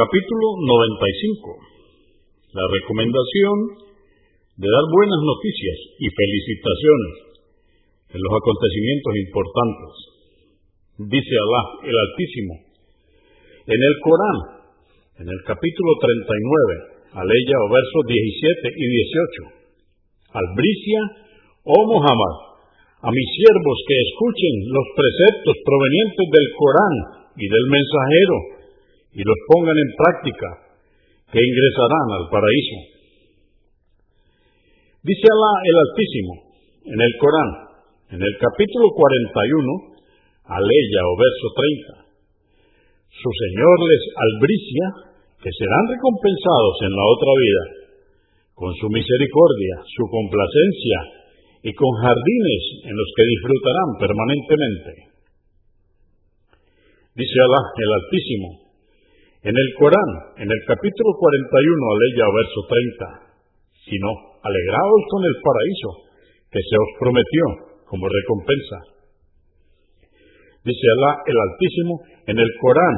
Capítulo 95. La recomendación de dar buenas noticias y felicitaciones en los acontecimientos importantes. Dice Alá el Altísimo en el Corán, en el capítulo 39, aleya o versos 17 y 18. Albricia, oh Muhammad, a mis siervos que escuchen los preceptos provenientes del Corán y del mensajero y los pongan en práctica, que ingresarán al paraíso. Dice Alá el Altísimo en el Corán, en el capítulo 41, aleya o verso 30. Su Señor les albricia que serán recompensados en la otra vida, con su misericordia, su complacencia y con jardines en los que disfrutarán permanentemente. Dice Alá el Altísimo, en el Corán, en el capítulo 41, aleya verso 30, sino alegraos con el paraíso que se os prometió como recompensa. Dice Alá el Altísimo en el Corán,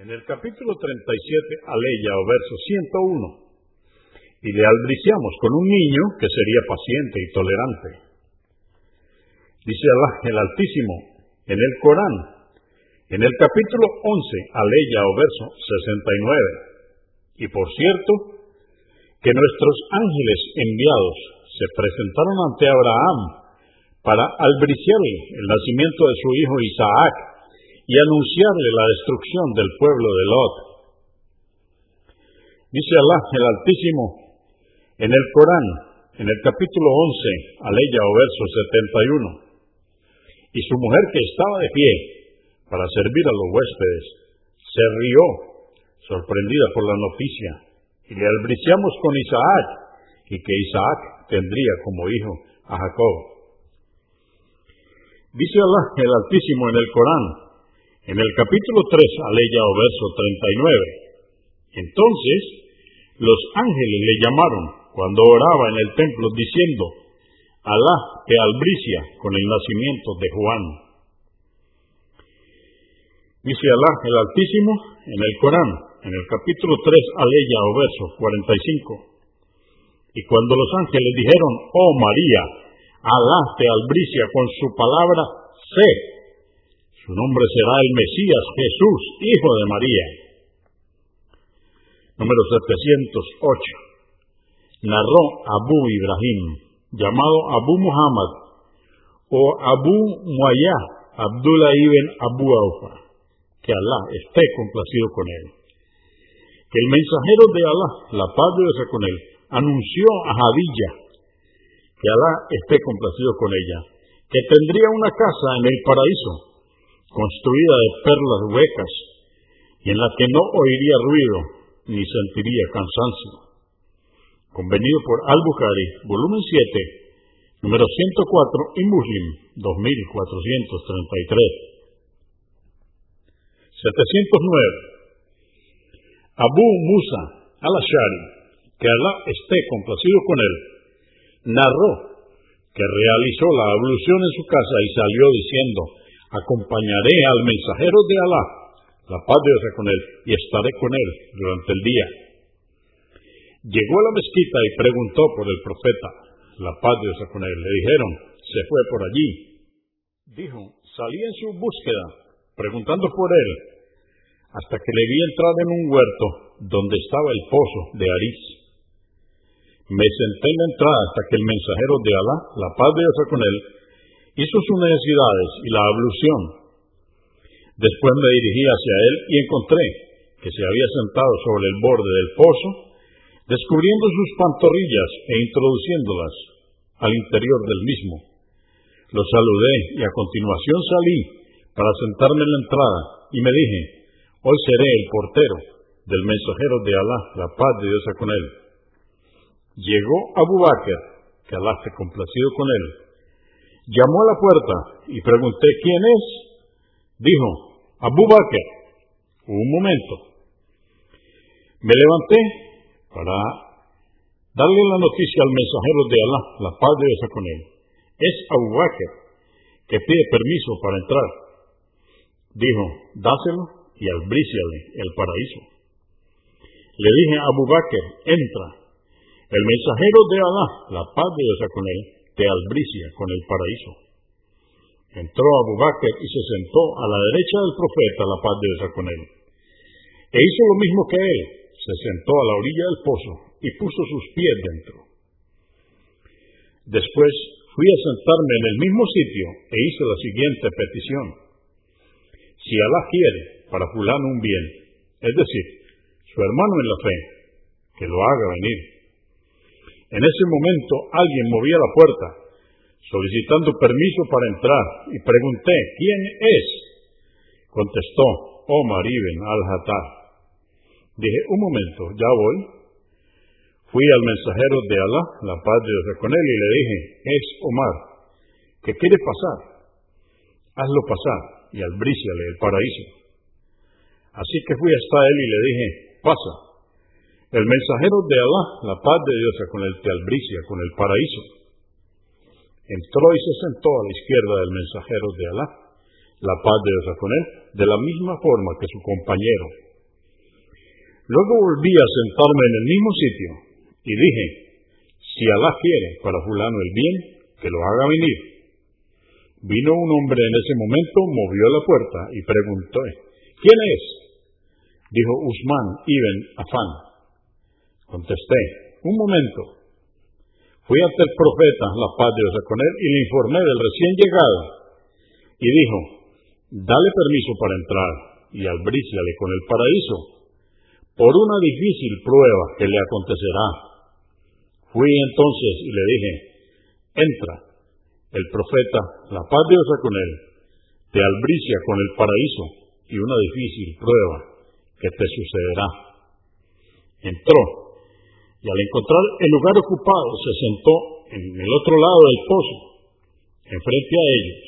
en el capítulo 37, aleya verso 101, y le albriciamos con un niño que sería paciente y tolerante. Dice Alá el Altísimo en el Corán, en el capítulo 11, aleya o verso 69, y por cierto, que nuestros ángeles enviados se presentaron ante Abraham para albriciarle el nacimiento de su hijo Isaac y anunciarle la destrucción del pueblo de Lot. Dice Alá el Altísimo en el Corán, en el capítulo 11, aleya o verso 71. Y su mujer que estaba de pie para servir a los huéspedes, se rió, sorprendida por la noticia, y le albriciamos con Isaac, y que Isaac tendría como hijo a Jacob. Dice Allah el Altísimo en el Corán, en el capítulo 3, aleya o verso 39. Entonces, los ángeles le llamaron cuando oraba en el templo diciendo, Alá te albricia con el nacimiento de Juan. Dice Alá el Altísimo en el Corán, en el capítulo 3, aleya o verso 45. Y cuando los ángeles dijeron, oh María, Alá te albricia con su palabra sé. Su nombre será el Mesías Jesús, hijo de María. Número 708. Narró Abu Ibrahim, llamado Abu Muhammad, o Abu Muayá, Abdullah ibn Abu Aufa, que Alá esté complacido con él. Que el mensajero de Alá, la paz de Dios con él, anunció a Hadilla, que Alá esté complacido con ella, que tendría una casa en el paraíso, construida de perlas huecas, y en la que no oiría ruido ni sentiría cansancio. Convenido por Al-Bukhari, volumen 7, número 104 y Muslim, 2433. 709. Abu Musa al-Ashari, que Alá esté complacido con él, narró que realizó la ablución en su casa y salió diciendo, acompañaré al mensajero de Alá, la paz de con él, y estaré con él durante el día. Llegó a la mezquita y preguntó por el profeta, la paz de con él. Le dijeron, se fue por allí. Dijo, salí en su búsqueda, preguntando por él, hasta que le vi entrar en un huerto donde estaba el pozo de Aris. Me senté en la entrada hasta que el mensajero de Alá, la paz de Dios con él, hizo sus necesidades y la ablución. Después me dirigí hacia él y encontré que se había sentado sobre el borde del pozo, descubriendo sus pantorrillas e introduciéndolas al interior del mismo. Lo saludé y a continuación salí para sentarme en la entrada y me dije, hoy seré el portero del mensajero de Alá, la paz de Dios con él. Llegó Abu Bakr, que Alá esté complacido con él. Llamó a la puerta y pregunté quién es. Dijo, Abu Bakr. Un momento. Me levanté para darle la noticia al mensajero de Alá, la paz de Dios con él. Es Abu Bakr, que pide permiso para entrar. Dijo, dáselo, y albríciale el paraíso. Le dije a Abu Bakr, entra. El mensajero de Alá, la paz de Dios con él, te albricia con el paraíso. Entró Abu Bakr y se sentó a la derecha del profeta, la paz de Dios con él. E hizo lo mismo que él, se sentó a la orilla del pozo y puso sus pies dentro. Después fui a sentarme en el mismo sitio e hice la siguiente petición. Si Alá quiere para fulano un bien, es decir, su hermano en la fe, que lo haga venir. En ese momento alguien movía la puerta, solicitando permiso para entrar, y pregunté, ¿quién es? Contestó, Omar ibn al-Hattar. Dije, un momento, ya voy. Fui al mensajero de Alá, la paz de Dios con él, y le dije, es Omar, ¿qué quiere pasar? Hazlo pasar y albríciale el paraíso. Así que fui hasta él y le dije, pasa. El mensajero de Alá, la paz de Dios con él, te albricia con el paraíso. Entró y se sentó a la izquierda del mensajero de Alá, la paz de Dios con él, de la misma forma que su compañero. Luego volví a sentarme en el mismo sitio y dije, si Alá quiere para fulano el bien, que lo haga venir. Vino un hombre en ese momento, movió la puerta y preguntó, ¿quién es? Dijo Usman ibn Afán. Contesté, un momento. Fui ante el profeta, la paz de Dios con él, y le informé del recién llegado. Y dijo, dale permiso para entrar y albríciale con el paraíso, por una difícil prueba que le acontecerá. Fui entonces y le dije, entra. El profeta, la paz de Dios con él, te albricia con el paraíso y una difícil prueba que te sucederá. Entró y al encontrar el lugar ocupado se sentó en el otro lado del pozo, enfrente a ellos.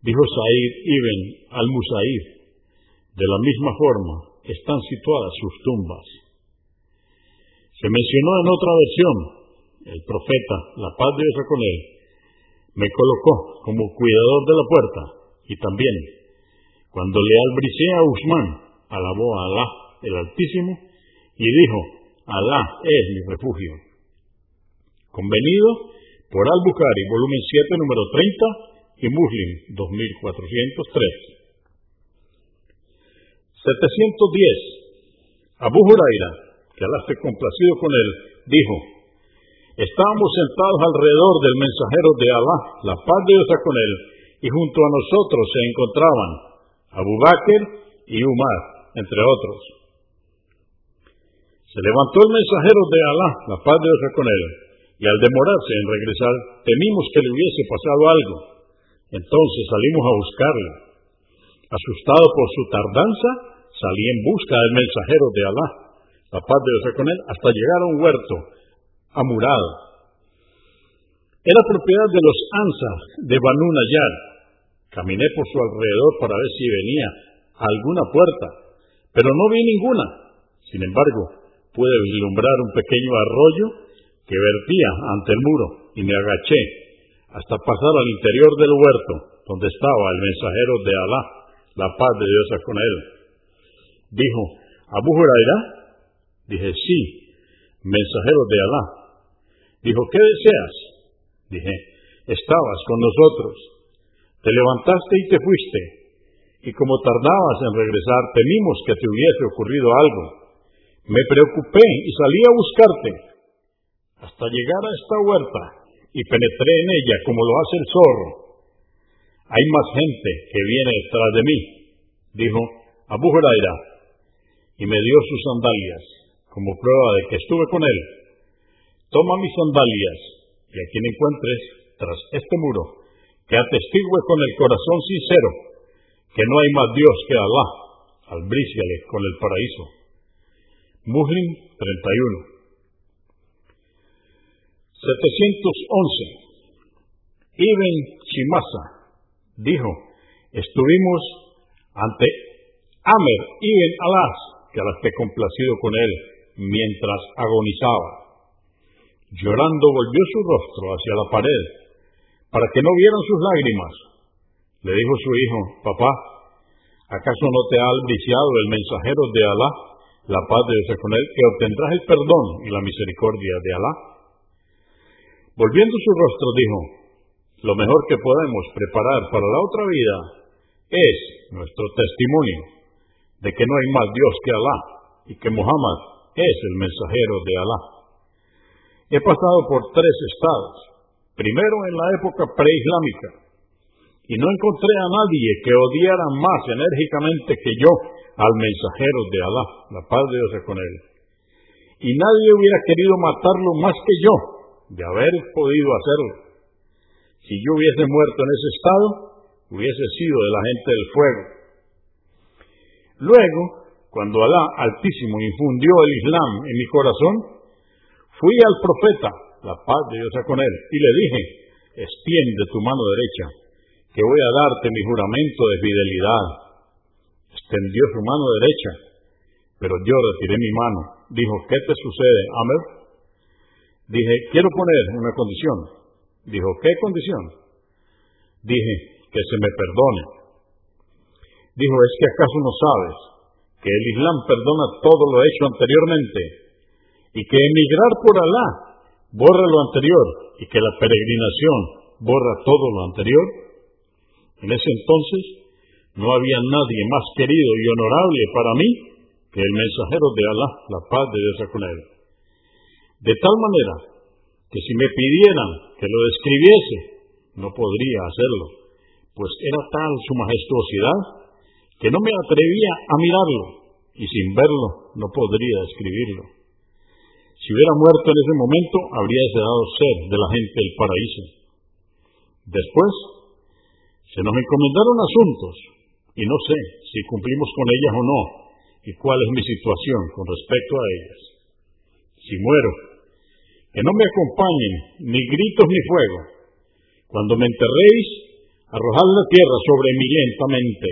Dijo Said ibn al-Musaid, de la misma forma están situadas sus tumbas. Se mencionó en otra versión, el profeta, la paz de Dios con él, me colocó como cuidador de la puerta y también, cuando le albricé a Usman, alabó a Alá, el Altísimo, y dijo, Alá es mi refugio. Convenido por Al-Bukhari, volumen 7, número 30, y Muslim, 2403. 710. Abu Huraira, que Alá esté complacido con él, dijo, estábamos sentados alrededor del mensajero de Alá, la paz de Dios con él, y junto a nosotros se encontraban Abu Bakr y Umar, entre otros. Se levantó el mensajero de Alá, la paz de Dios con él, y al demorarse en regresar, temimos que le hubiese pasado algo. Entonces salimos a buscarle. Asustado por su tardanza, salí en busca del mensajero de Alá, la paz de Dios con él, hasta llegar a un huerto amurado. Era propiedad de los Ansar de Banu Nayar. Caminé por su alrededor para ver si venía a alguna puerta, pero no vi ninguna. Sin embargo, pude vislumbrar un pequeño arroyo que vertía ante el muro y me agaché hasta pasar al interior del huerto donde estaba el mensajero de Alá, la paz de Dios con él. Dijo, Abu Huraira, dije, sí, mensajero de Alá. Dijo, ¿qué deseas? Dije, estabas con nosotros, te levantaste y te fuiste, y como tardabas en regresar, temimos que te hubiese ocurrido algo. Me preocupé y salí a buscarte hasta llegar a esta huerta y penetré en ella como lo hace el zorro. Hay más gente que viene detrás de mí, dijo Abu Huraira, y me dio sus sandalias como prueba de que estuve con él. Toma mis sandalias y a quien encuentres tras este muro, que atestigue con el corazón sincero que no hay más Dios que Alá, albríciale con el paraíso. Muslim 31. 711. Ibn Chimasa dijo, estuvimos ante Amer ibn Alas, que Alá esté complacido con él, mientras agonizaba. Llorando volvió su rostro hacia la pared, para que no vieran sus lágrimas. Le dijo su hijo, papá, ¿Acaso no te ha albriciado el mensajero de Alá, la paz de Dios con él, que obtendrás el perdón y la misericordia de Alá? Volviendo su rostro, dijo, lo mejor que podemos preparar para la otra vida es nuestro testimonio de que no hay más Dios que Alá y que Muhammad es el mensajero de Alá. He pasado por tres estados. Primero en la época preislámica, y no encontré a nadie que odiara más enérgicamente que yo al mensajero de Alá, la paz de Dios con él. Y nadie hubiera querido matarlo más que yo, de haber podido hacerlo. Si yo hubiese muerto en ese estado, hubiese sido de la gente del fuego. Luego, cuando Alá Altísimo infundió el Islam en mi corazón, fui al profeta, la paz de Dios con él, y le dije, extiende tu mano derecha, que voy a darte mi juramento de fidelidad. Extendió su mano derecha, pero yo retiré mi mano. Dijo, ¿qué te sucede, Amer? Dije, quiero poner una condición. Dijo, ¿qué condición? Dije, que se me perdone. Dijo, ¿es que acaso no sabes que el Islam perdona todo lo hecho anteriormente y que emigrar por Alá borra lo anterior y que la peregrinación borra todo lo anterior? En ese entonces no había nadie más querido y honorable para mí que el mensajero de Alá, la paz de Dios con él. De tal manera que si me pidieran que lo describiese, no podría hacerlo, pues era tal su majestuosidad que no me atrevía a mirarlo y sin verlo no podría describirlo. Si hubiera muerto en ese momento, habría dado ser de la gente del paraíso. Después, se nos encomendaron asuntos y no sé si cumplimos con ellas o no y cuál es mi situación con respecto a ellas. Si muero, que no me acompañen ni gritos ni fuego. Cuando me enterréis, arrojad la tierra sobre mí lentamente.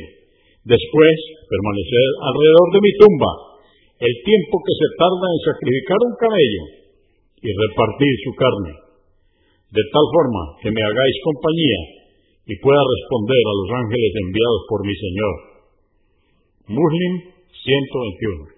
Después, permanecer alrededor de mi tumba el tiempo que se tarda en sacrificar un camello y repartir su carne, de tal forma que me hagáis compañía y pueda responder a los ángeles enviados por mi Señor. Muslim 121.